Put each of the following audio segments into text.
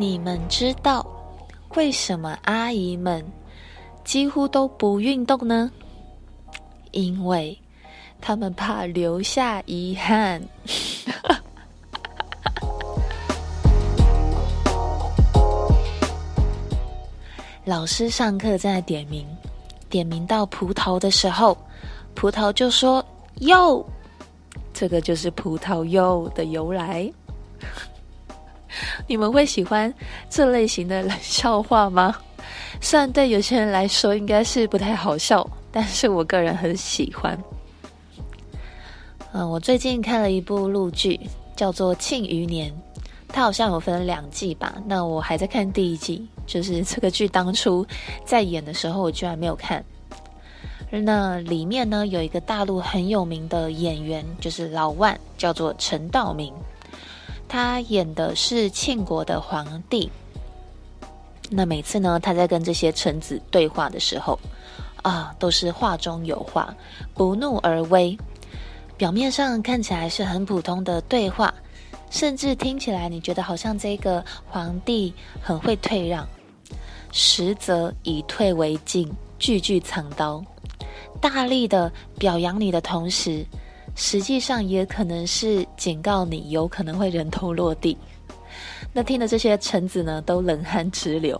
你们知道为什么阿姨们几乎都不运动呢？因为她们怕留下遗憾。老师上课在点名，点名到葡萄的时候，葡萄就说“哟”，这个就是葡萄柚的由来。你们会喜欢这类型的冷笑话吗？虽然对有些人来说应该是不太好笑，但是我个人很喜欢。嗯，我最近看了一部陆剧，叫做《庆余年》。它好像有分两季吧，那我还在看第一季。就是这个剧当初在演的时候，我居然没有看。那里面呢，有一个大陆很有名的演员，就是老万，叫做陈道明。他演的是庆国的皇帝。那每次呢，他在跟这些臣子对话的时候，啊，都是话中有话，不怒而威。表面上看起来是很普通的对话。甚至听起来，你觉得好像这个皇帝很会退让，实则以退为进，句句藏刀，大力的表扬你的同时，实际上也可能是警告你有可能会人头落地。那听的这些臣子呢，都冷汗直流。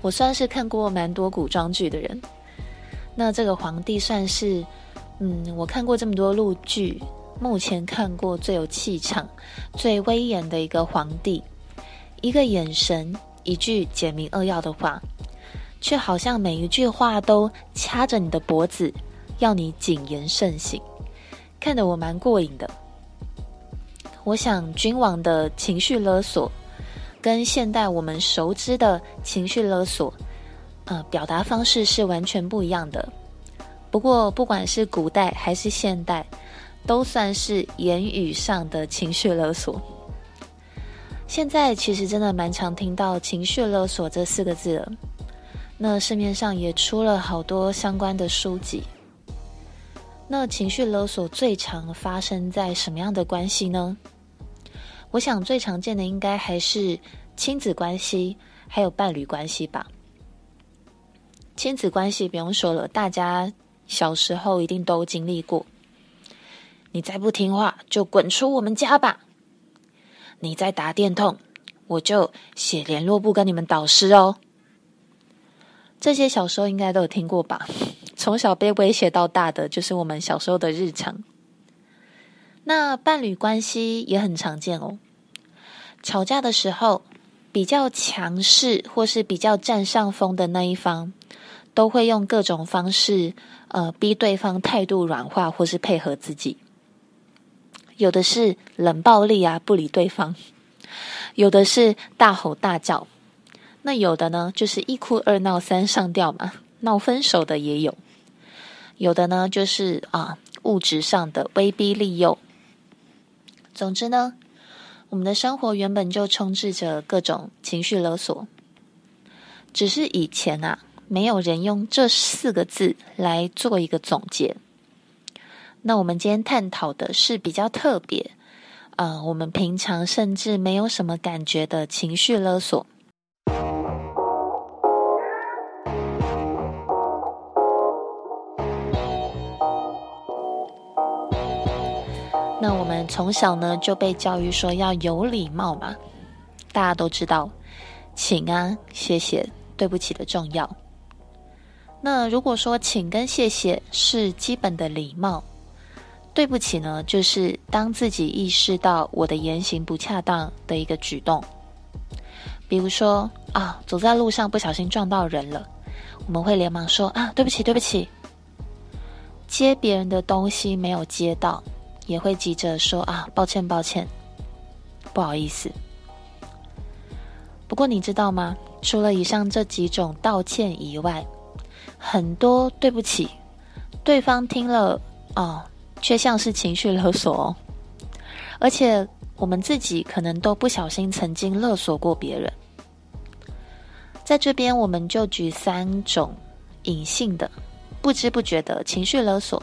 我算是看过蛮多古装剧的人，那这个皇帝算是，嗯，我看过这么多陆剧。目前看过最有气场、最威严的一个皇帝，一个眼神，一句简明扼要的话，却好像每一句话都掐着你的脖子，要你谨言慎行，看得我蛮过瘾的。我想，君王的情绪勒索，跟现代我们熟知的情绪勒索，呃，表达方式是完全不一样的。不过，不管是古代还是现代。都算是言语上的情绪勒索。现在其实真的蛮常听到“情绪勒索”这四个字了。那市面上也出了好多相关的书籍。那情绪勒索最常发生在什么样的关系呢？我想最常见的应该还是亲子关系，还有伴侣关系吧。亲子关系不用说了，大家小时候一定都经历过。你再不听话，就滚出我们家吧！你再打电筒，我就写联络簿跟你们导师哦。这些小时候应该都有听过吧？从小被威胁到大的，就是我们小时候的日常。那伴侣关系也很常见哦。吵架的时候，比较强势或是比较占上风的那一方，都会用各种方式，呃，逼对方态度软化，或是配合自己。有的是冷暴力啊，不理对方；有的是大吼大叫；那有的呢，就是一哭二闹三上吊嘛，闹分手的也有；有的呢，就是啊，物质上的威逼利诱。总之呢，我们的生活原本就充斥着各种情绪勒索，只是以前啊，没有人用这四个字来做一个总结。那我们今天探讨的是比较特别，呃，我们平常甚至没有什么感觉的情绪勒索。从小呢就被教育说要有礼貌嘛，大家都知道，请啊、谢谢、对不起的重要。那如果说请跟谢谢是基本的礼貌。对不起呢，就是当自己意识到我的言行不恰当的一个举动，比如说啊，走在路上不小心撞到人了，我们会连忙说啊，对不起，对不起。接别人的东西没有接到，也会急着说啊，抱歉，抱歉，不好意思。不过你知道吗？除了以上这几种道歉以外，很多对不起，对方听了哦。却像是情绪勒索哦，而且我们自己可能都不小心曾经勒索过别人。在这边，我们就举三种隐性的、不知不觉的情绪勒索。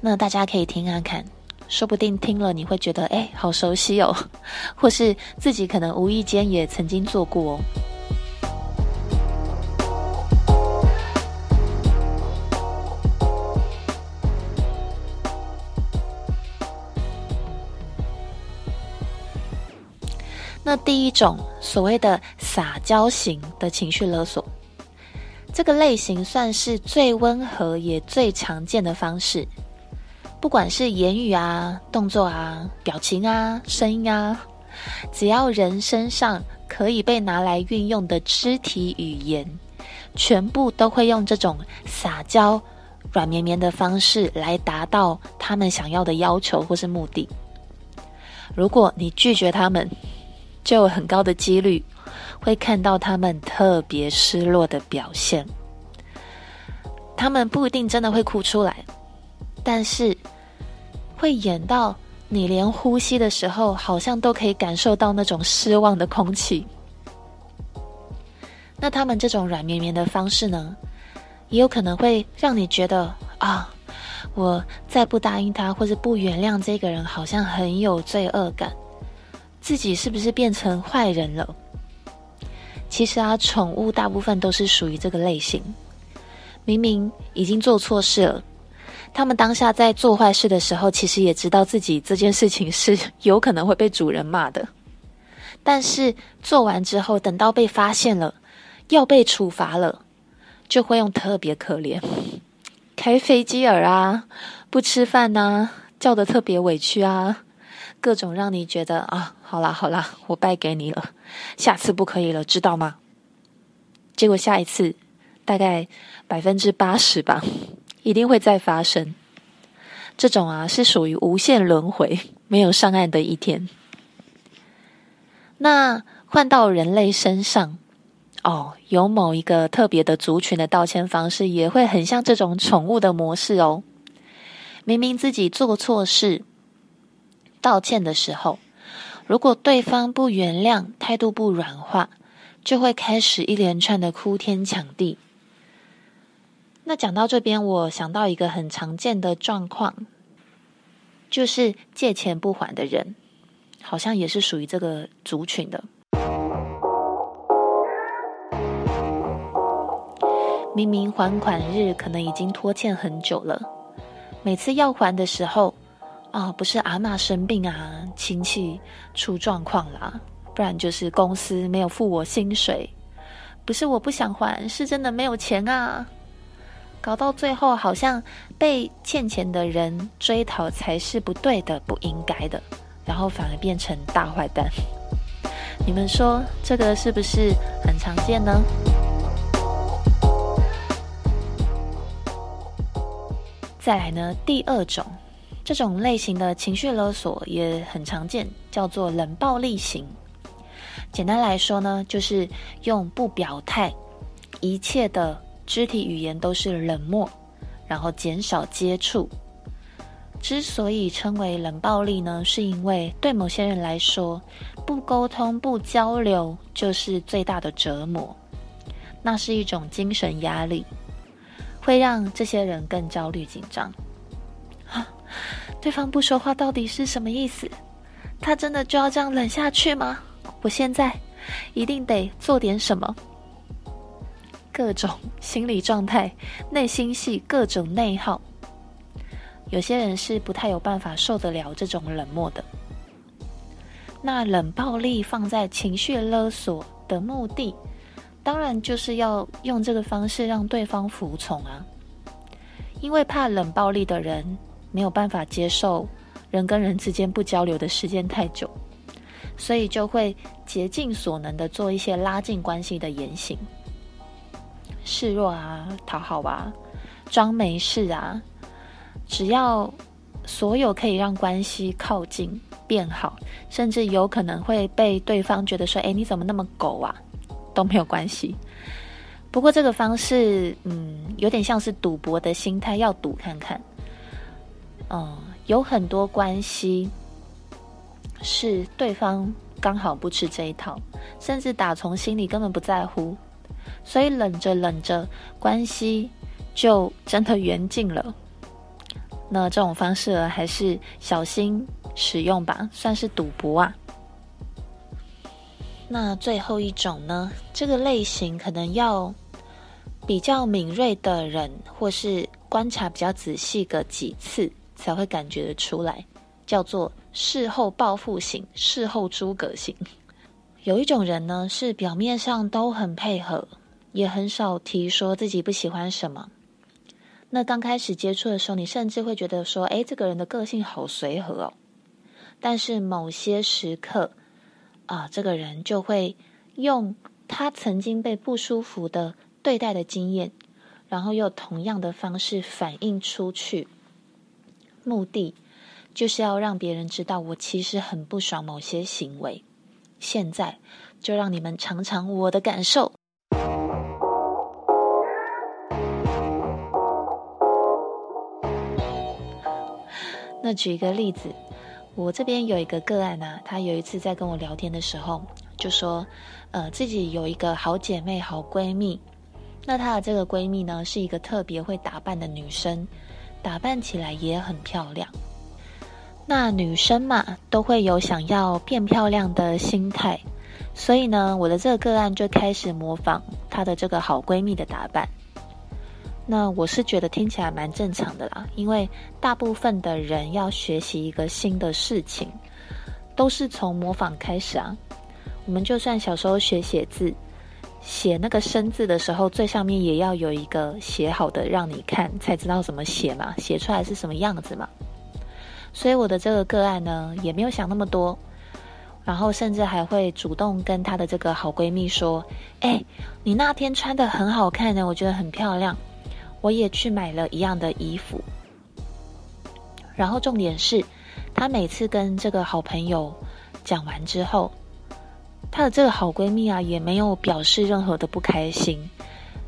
那大家可以听看看，说不定听了你会觉得，哎，好熟悉哦，或是自己可能无意间也曾经做过哦。那第一种所谓的撒娇型的情绪勒索，这个类型算是最温和也最常见的方式。不管是言语啊、动作啊、表情啊、声音啊，只要人身上可以被拿来运用的肢体语言，全部都会用这种撒娇、软绵绵的方式来达到他们想要的要求或是目的。如果你拒绝他们，就有很高的几率会看到他们特别失落的表现。他们不一定真的会哭出来，但是会演到你连呼吸的时候，好像都可以感受到那种失望的空气。那他们这种软绵绵的方式呢，也有可能会让你觉得啊，我再不答应他，或者不原谅这个人，好像很有罪恶感。自己是不是变成坏人了？其实啊，宠物大部分都是属于这个类型。明明已经做错事了，他们当下在做坏事的时候，其实也知道自己这件事情是有可能会被主人骂的。但是做完之后，等到被发现了，要被处罚了，就会用特别可怜，开飞机耳啊，不吃饭呐、啊，叫得特别委屈啊。各种让你觉得啊，好啦好啦，我败给你了，下次不可以了，知道吗？结果下一次，大概百分之八十吧，一定会再发生。这种啊，是属于无限轮回，没有上岸的一天。那换到人类身上，哦，有某一个特别的族群的道歉方式，也会很像这种宠物的模式哦。明明自己做错事。道歉的时候，如果对方不原谅，态度不软化，就会开始一连串的哭天抢地。那讲到这边，我想到一个很常见的状况，就是借钱不还的人，好像也是属于这个族群的。明明还款日可能已经拖欠很久了，每次要还的时候。啊、不是阿嬷生病啊，亲戚出状况啦，不然就是公司没有付我薪水，不是我不想还，是真的没有钱啊。搞到最后，好像被欠钱的人追讨才是不对的、不应该的，然后反而变成大坏蛋。你们说这个是不是很常见呢？再来呢，第二种。这种类型的情绪勒索也很常见，叫做冷暴力型。简单来说呢，就是用不表态，一切的肢体语言都是冷漠，然后减少接触。之所以称为冷暴力呢，是因为对某些人来说，不沟通、不交流就是最大的折磨，那是一种精神压力，会让这些人更焦虑紧张。对方不说话到底是什么意思？他真的就要这样冷下去吗？我现在一定得做点什么。各种心理状态、内心戏、各种内耗。有些人是不太有办法受得了这种冷漠的。那冷暴力放在情绪勒索的目的，当然就是要用这个方式让对方服从啊。因为怕冷暴力的人。没有办法接受人跟人之间不交流的时间太久，所以就会竭尽所能的做一些拉近关系的言行，示弱啊，讨好啊，装没事啊，只要所有可以让关系靠近变好，甚至有可能会被对方觉得说：“哎，你怎么那么狗啊？”都没有关系。不过这个方式，嗯，有点像是赌博的心态，要赌看看。嗯，有很多关系是对方刚好不吃这一套，甚至打从心里根本不在乎，所以冷着冷着，关系就真的缘尽了。那这种方式还是小心使用吧，算是赌博啊。那最后一种呢，这个类型可能要比较敏锐的人，或是观察比较仔细个几次，才会感觉得出来，叫做事后报复型、事后诸葛型。有一种人呢，是表面上都很配合，也很少提说自己不喜欢什么。那刚开始接触的时候，你甚至会觉得说，哎，这个人的个性好随和哦。但是某些时刻，啊，这个人就会用他曾经被不舒服的对待的经验，然后用同样的方式反映出去，目的就是要让别人知道我其实很不爽某些行为。现在就让你们尝尝我的感受。那举一个例子。我这边有一个个案啊，她有一次在跟我聊天的时候，就说，呃，自己有一个好姐妹、好闺蜜。那她的这个闺蜜呢，是一个特别会打扮的女生，打扮起来也很漂亮。那女生嘛，都会有想要变漂亮的心态，所以呢，我的这个个案就开始模仿她的这个好闺蜜的打扮。那我是觉得听起来蛮正常的啦，因为大部分的人要学习一个新的事情，都是从模仿开始啊。我们就算小时候学写字，写那个生字的时候，最上面也要有一个写好的让你看，才知道怎么写嘛，写出来是什么样子嘛。所以我的这个个案呢，也没有想那么多，然后甚至还会主动跟她的这个好闺蜜说：“哎，你那天穿得很好看呢，我觉得很漂亮。”我也去买了一样的衣服，然后重点是，她每次跟这个好朋友讲完之后，她的这个好闺蜜啊，也没有表示任何的不开心，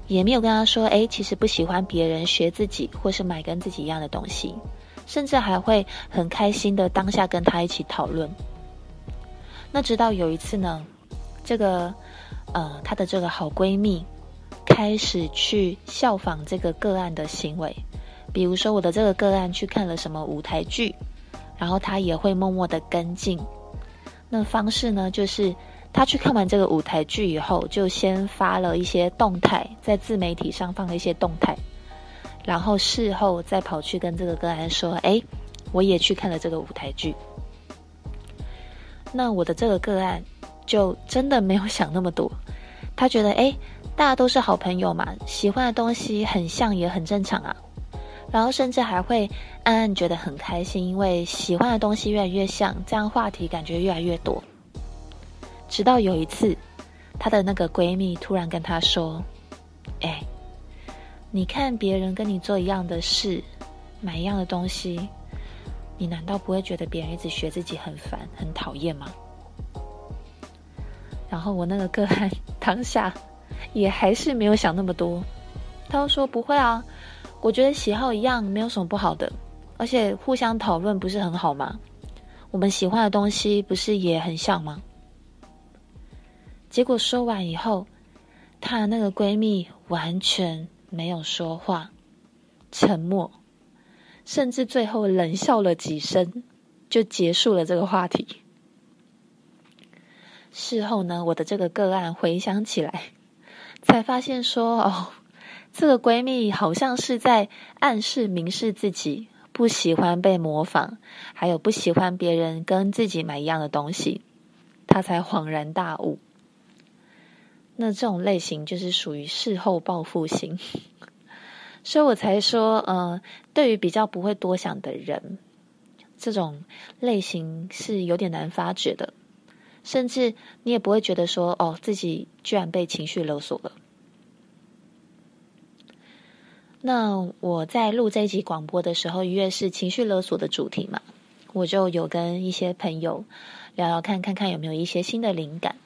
也没有跟她说，哎，其实不喜欢别人学自己，或是买跟自己一样的东西，甚至还会很开心的当下跟她一起讨论。那直到有一次呢，这个呃，她的这个好闺蜜。开始去效仿这个个案的行为，比如说我的这个个案去看了什么舞台剧，然后她也会默默的跟进。那方式呢，就是她去看完这个舞台剧以后，就先发了一些动态，在自媒体上放了一些动态，然后事后再跑去跟这个个案说：“哎，我也去看了这个舞台剧。”那我的这个个案就真的没有想那么多，他觉得：“哎。”大家都是好朋友嘛，喜欢的东西很像也很正常啊。然后甚至还会暗暗觉得很开心，因为喜欢的东西越来越像，这样话题感觉越来越多。直到有一次，她的那个闺蜜突然跟她说：“哎，你看别人跟你做一样的事，买一样的东西，你难道不会觉得别人一直学自己很烦、很讨厌吗？”然后我那个个案当下。也还是没有想那么多，他说不会啊，我觉得喜好一样没有什么不好的，而且互相讨论不是很好吗？我们喜欢的东西不是也很像吗？结果说完以后，她那个闺蜜完全没有说话，沉默，甚至最后冷笑了几声，就结束了这个话题。事后呢，我的这个个案回想起来。才发现说哦，这个闺蜜好像是在暗示、明示自己不喜欢被模仿，还有不喜欢别人跟自己买一样的东西，她才恍然大悟。那这种类型就是属于事后报复型，所以我才说，呃，对于比较不会多想的人，这种类型是有点难发觉的。甚至你也不会觉得说，哦，自己居然被情绪勒索了。那我在录这一集广播的时候，因为是情绪勒索的主题嘛，我就有跟一些朋友聊聊看，看看有没有一些新的灵感。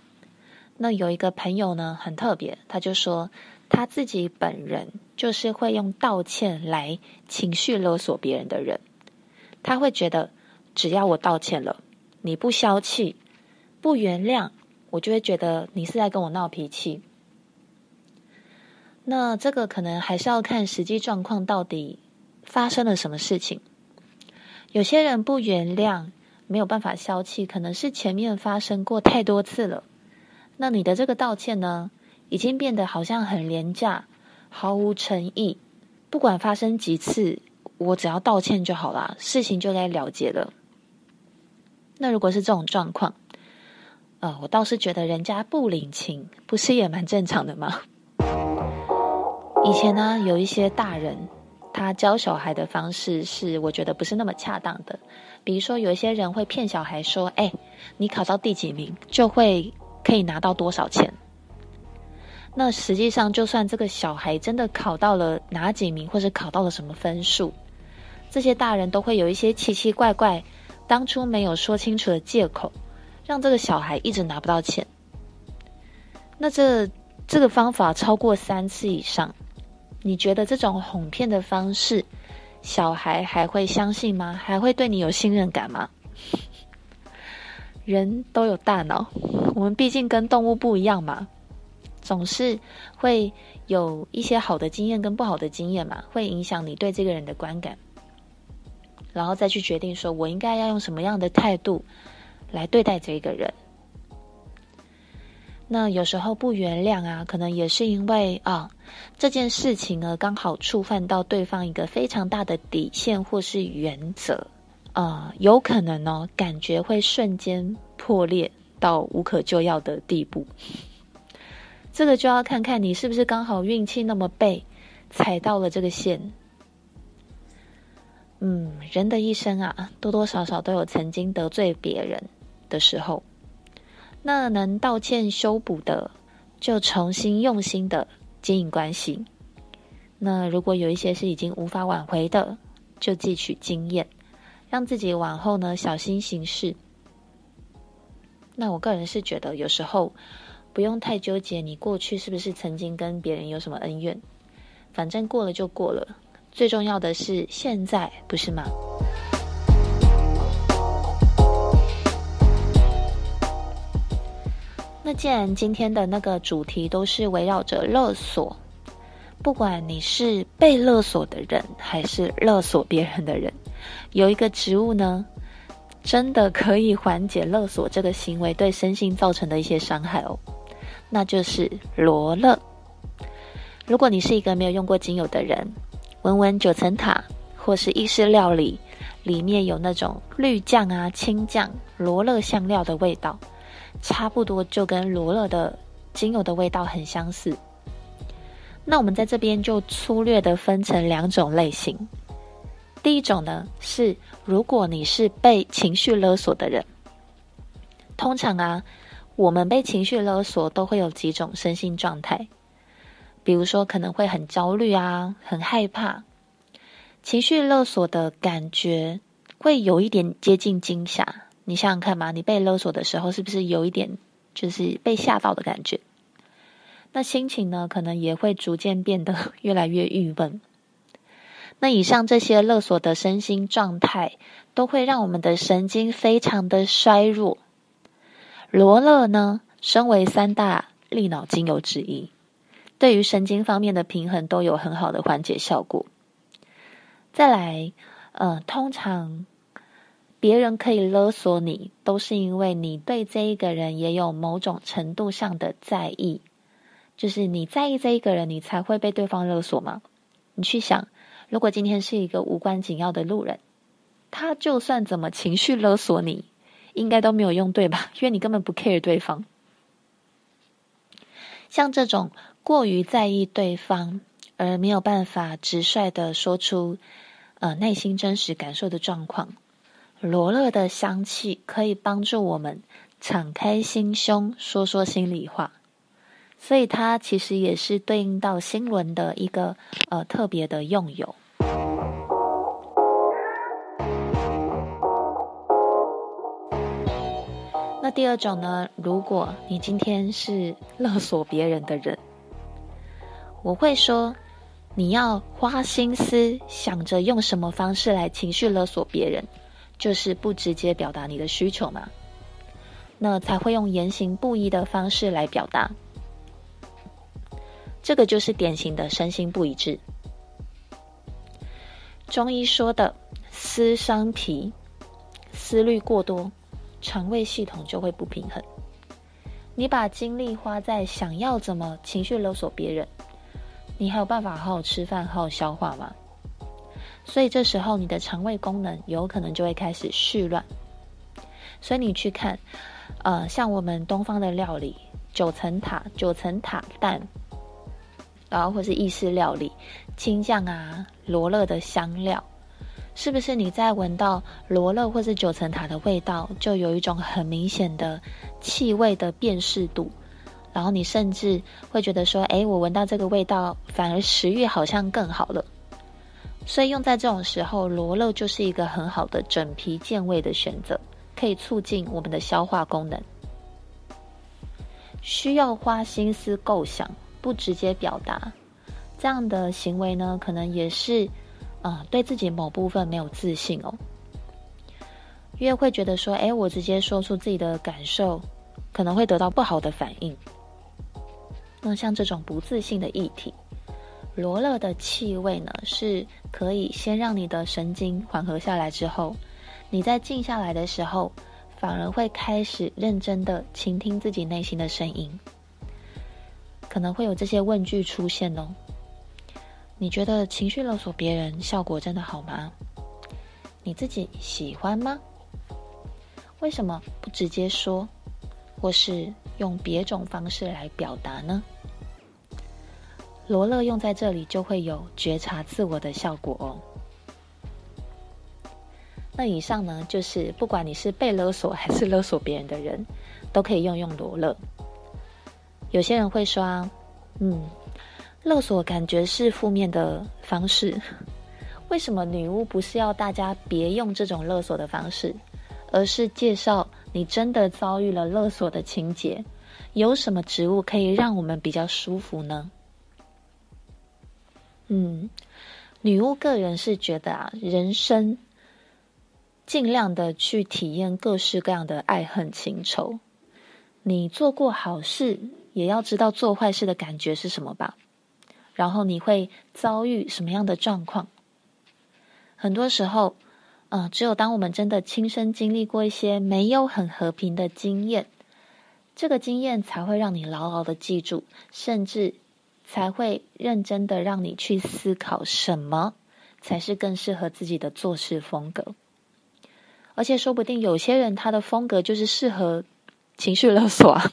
那有一个朋友呢，很特别，他就说他自己本人就是会用道歉来情绪勒索别人的人。他会觉得，只要我道歉了，你不消气。不原谅，我就会觉得你是在跟我闹脾气。那这个可能还是要看实际状况到底发生了什么事情。有些人不原谅，没有办法消气，可能是前面发生过太多次了。那你的这个道歉呢，已经变得好像很廉价，毫无诚意。不管发生几次，我只要道歉就好了，事情就该了结了。那如果是这种状况，呃，我倒是觉得人家不领情，不是也蛮正常的吗？以前呢，有一些大人，他教小孩的方式是我觉得不是那么恰当的。比如说，有一些人会骗小孩说：“哎，你考到第几名，就会可以拿到多少钱。”那实际上，就算这个小孩真的考到了哪几名，或者考到了什么分数，这些大人都会有一些奇奇怪怪。当初没有说清楚的借口，让这个小孩一直拿不到钱。那这这个方法超过三次以上，你觉得这种哄骗的方式，小孩还会相信吗？还会对你有信任感吗？人都有大脑，我们毕竟跟动物不一样嘛，总是会有一些好的经验跟不好的经验嘛，会影响你对这个人的观感。然后再去决定说，我应该要用什么样的态度来对待这个人。那有时候不原谅啊，可能也是因为啊，这件事情呢，刚好触犯到对方一个非常大的底线或是原则啊，有可能呢，感觉会瞬间破裂到无可救药的地步。这个就要看看你是不是刚好运气那么背，踩到了这个线。嗯，人的一生啊，多多少少都有曾经得罪别人的时候。那能道歉修补的，就重新用心的经营关系。那如果有一些是已经无法挽回的，就汲取经验，让自己往后呢小心行事。那我个人是觉得，有时候不用太纠结你过去是不是曾经跟别人有什么恩怨，反正过了就过了。最重要的是现在，不是吗？那既然今天的那个主题都是围绕着勒索，不管你是被勒索的人，还是勒索别人的人，有一个植物呢，真的可以缓解勒索这个行为对身心造成的一些伤害哦，那就是罗勒。如果你是一个没有用过精油的人，闻闻九层塔，或是意式料理，里面有那种绿酱啊、青酱、罗勒香料的味道，差不多就跟罗勒的精油的味道很相似。那我们在这边就粗略的分成两种类型。第一种呢，是如果你是被情绪勒索的人，通常啊，我们被情绪勒索都会有几种身心状态。比如说，可能会很焦虑啊，很害怕，情绪勒索的感觉会有一点接近惊吓。你想想看嘛，你被勒索的时候，是不是有一点就是被吓到的感觉？那心情呢，可能也会逐渐变得 越来越郁闷。那以上这些勒索的身心状态，都会让我们的神经非常的衰弱。罗勒呢，身为三大利脑精油之一。对于神经方面的平衡都有很好的缓解效果。再来，呃，通常别人可以勒索你，都是因为你对这一个人也有某种程度上的在意。就是你在意这一个人，你才会被对方勒索吗？你去想，如果今天是一个无关紧要的路人，他就算怎么情绪勒索你，应该都没有用，对吧？因为你根本不 care 对方。像这种。过于在意对方，而没有办法直率的说出，呃，内心真实感受的状况。罗勒的香气可以帮助我们敞开心胸，说说心里话，所以它其实也是对应到新轮的一个呃特别的用友。那第二种呢？如果你今天是勒索别人的人。我会说，你要花心思想着用什么方式来情绪勒索别人，就是不直接表达你的需求嘛，那才会用言行不一的方式来表达，这个就是典型的身心不一致。中医说的思伤脾，思虑过多，肠胃系统就会不平衡。你把精力花在想要怎么情绪勒索别人，你还有办法好好吃饭、好好消化吗？所以这时候你的肠胃功能有可能就会开始絮乱。所以你去看，呃，像我们东方的料理，九层塔、九层塔蛋，然后或是意式料理，青酱啊、罗勒的香料。是不是你在闻到罗勒或是九层塔的味道，就有一种很明显的气味的辨识度？然后你甚至会觉得说：“哎，我闻到这个味道，反而食欲好像更好了。”所以用在这种时候，罗勒就是一个很好的整脾健胃的选择，可以促进我们的消化功能。需要花心思构想，不直接表达，这样的行为呢，可能也是。啊、嗯，对自己某部分没有自信哦，因为会觉得说，哎，我直接说出自己的感受，可能会得到不好的反应。那像这种不自信的议题，罗勒的气味呢，是可以先让你的神经缓和下来之后，你在静下来的时候，反而会开始认真的倾听自己内心的声音，可能会有这些问句出现哦。你觉得情绪勒索别人效果真的好吗？你自己喜欢吗？为什么不直接说，或是用别种方式来表达呢？罗勒用在这里就会有觉察自我的效果哦。那以上呢，就是不管你是被勒索还是勒索别人的人，都可以用用罗勒。有些人会说，嗯。勒索感觉是负面的方式，为什么女巫不是要大家别用这种勒索的方式，而是介绍你真的遭遇了勒索的情节，有什么植物可以让我们比较舒服呢？嗯，女巫个人是觉得啊，人生尽量的去体验各式各样的爱恨情仇，你做过好事，也要知道做坏事的感觉是什么吧。然后你会遭遇什么样的状况？很多时候，嗯、只有当我们真的亲身经历过一些没有很和平的经验，这个经验才会让你牢牢的记住，甚至才会认真的让你去思考什么才是更适合自己的做事风格。而且说不定有些人他的风格就是适合情绪勒索啊。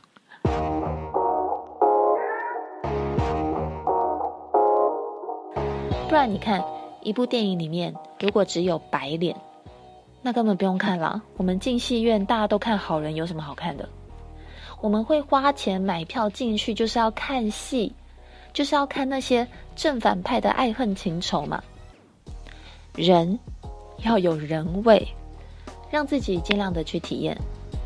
不然你看，一部电影里面如果只有白脸，那根本不用看了。我们进戏院，大家都看好人，有什么好看的？我们会花钱买票进去，就是要看戏，就是要看那些正反派的爱恨情仇嘛。人要有人味，让自己尽量的去体验，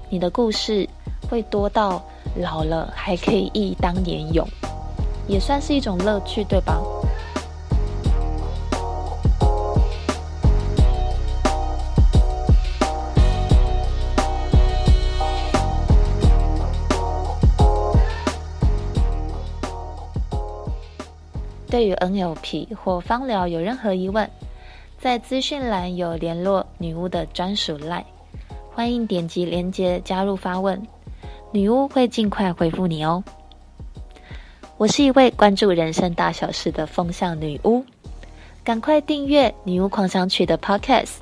你的故事会多到老了还可以忆当年勇，也算是一种乐趣，对吧？对于 NLP 或芳疗有任何疑问，在资讯栏有联络女巫的专属 LINE，欢迎点击链接加入发问，女巫会尽快回复你哦。我是一位关注人生大小事的风向女巫，赶快订阅《女巫狂想曲》的 Podcast，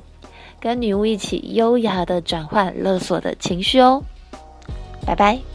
跟女巫一起优雅的转换勒索的情绪哦。拜拜。